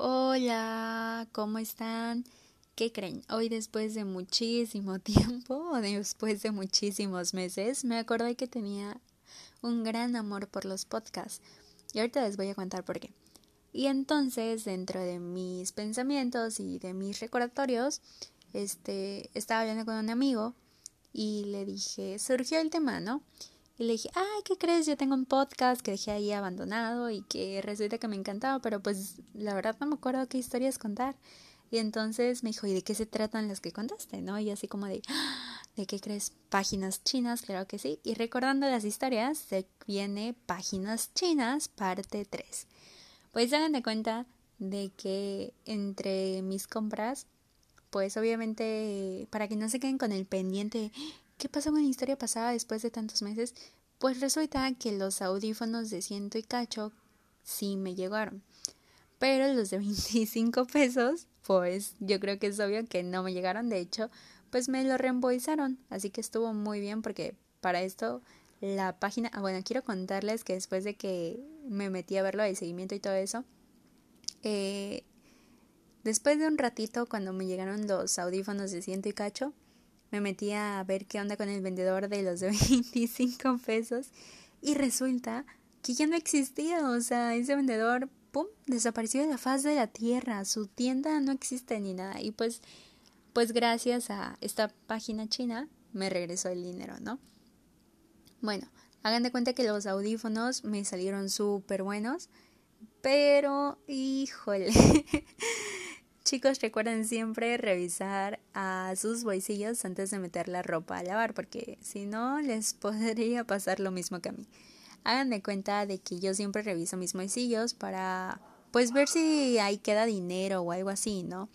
Hola, ¿cómo están? ¿Qué creen? Hoy después de muchísimo tiempo después de muchísimos meses me acordé que tenía un gran amor por los podcasts y ahorita les voy a contar por qué. Y entonces, dentro de mis pensamientos y de mis recordatorios, este, estaba hablando con un amigo y le dije, surgió el tema, ¿no? Y le dije, ay, ¿qué crees? Yo tengo un podcast que dejé ahí abandonado y que resulta que me encantaba, pero pues la verdad no me acuerdo qué historias contar. Y entonces me dijo, ¿y de qué se tratan las que contaste? ¿No? Y así como de, ah, ¿de qué crees? Páginas chinas, claro que sí. Y recordando las historias, se viene Páginas Chinas, parte 3. Pues hagan de cuenta de que entre mis compras, pues obviamente, para que no se queden con el pendiente, ¿Qué pasó con la historia pasada después de tantos meses? Pues resulta que los audífonos de ciento y cacho sí me llegaron. Pero los de 25 pesos, pues yo creo que es obvio que no me llegaron. De hecho, pues me lo reembolsaron. Así que estuvo muy bien porque para esto la página... Ah, bueno, quiero contarles que después de que me metí a verlo de seguimiento y todo eso, eh, después de un ratito cuando me llegaron los audífonos de ciento y cacho, me metí a ver qué onda con el vendedor de los de 25 pesos y resulta que ya no existía, o sea, ese vendedor, ¡pum!, desapareció de la faz de la tierra, su tienda no existe ni nada y pues, pues gracias a esta página china me regresó el dinero, ¿no? Bueno, hagan de cuenta que los audífonos me salieron súper buenos, pero, híjole, Chicos, recuerden siempre revisar a sus bolsillos antes de meter la ropa a lavar, porque si no les podría pasar lo mismo que a mí. Hagan de cuenta de que yo siempre reviso mis bolsillos para pues ver si ahí queda dinero o algo así, ¿no?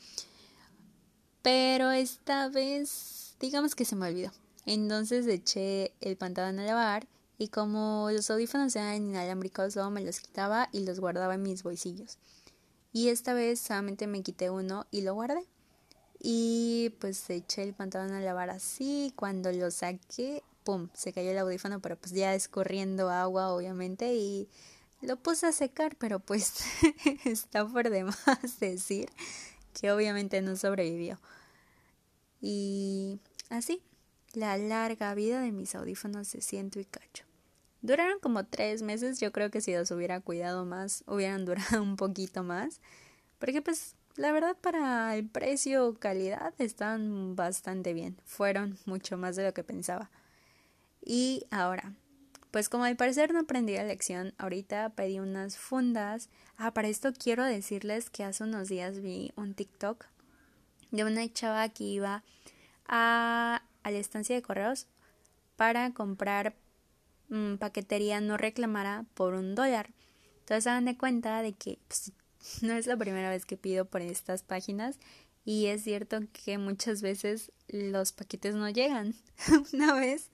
Pero esta vez, digamos que se me olvidó. Entonces eché el pantalón a lavar y como los audífonos eran inalámbricos, luego me los quitaba y los guardaba en mis bolsillos. Y esta vez solamente me quité uno y lo guardé. Y pues eché el pantalón a lavar así. Cuando lo saqué, ¡pum! Se cayó el audífono, pero pues ya escurriendo agua, obviamente. Y lo puse a secar, pero pues está por demás decir que obviamente no sobrevivió. Y así, la larga vida de mis audífonos de ciento y cacho. Duraron como tres meses, yo creo que si los hubiera cuidado más, hubieran durado un poquito más. Porque pues la verdad para el precio calidad están bastante bien. Fueron mucho más de lo que pensaba. Y ahora, pues como al parecer no aprendí la lección, ahorita pedí unas fundas. Ah, para esto quiero decirles que hace unos días vi un TikTok de una chava que iba a, a la estancia de correos para comprar Mm, paquetería no reclamara por un dólar. Entonces hagan de cuenta de que pues, no es la primera vez que pido por estas páginas y es cierto que muchas veces los paquetes no llegan. Una vez,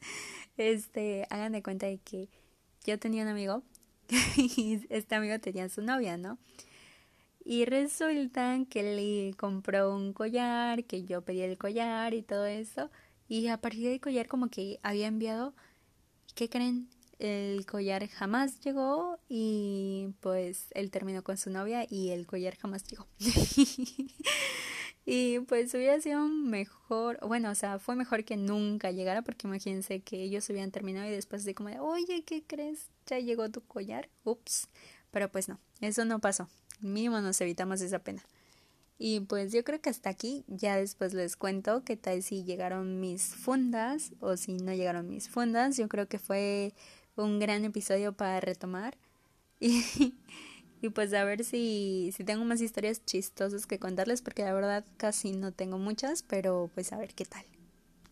este, hagan de cuenta de que yo tenía un amigo y este amigo tenía su novia, ¿no? Y resulta que le compró un collar, que yo pedí el collar y todo eso. Y a partir del collar como que había enviado ¿qué creen? El collar jamás llegó y pues él terminó con su novia y el collar jamás llegó. y pues hubiera sido mejor, bueno, o sea, fue mejor que nunca llegara porque imagínense que ellos hubieran terminado y después de como de, oye, ¿qué crees? Ya llegó tu collar. Ups. Pero pues no, eso no pasó. Mínimo nos evitamos esa pena. Y pues yo creo que hasta aquí ya después les cuento qué tal si llegaron mis fundas o si no llegaron mis fundas. Yo creo que fue un gran episodio para retomar. Y, y pues a ver si, si tengo más historias chistosas que contarles porque la verdad casi no tengo muchas, pero pues a ver qué tal.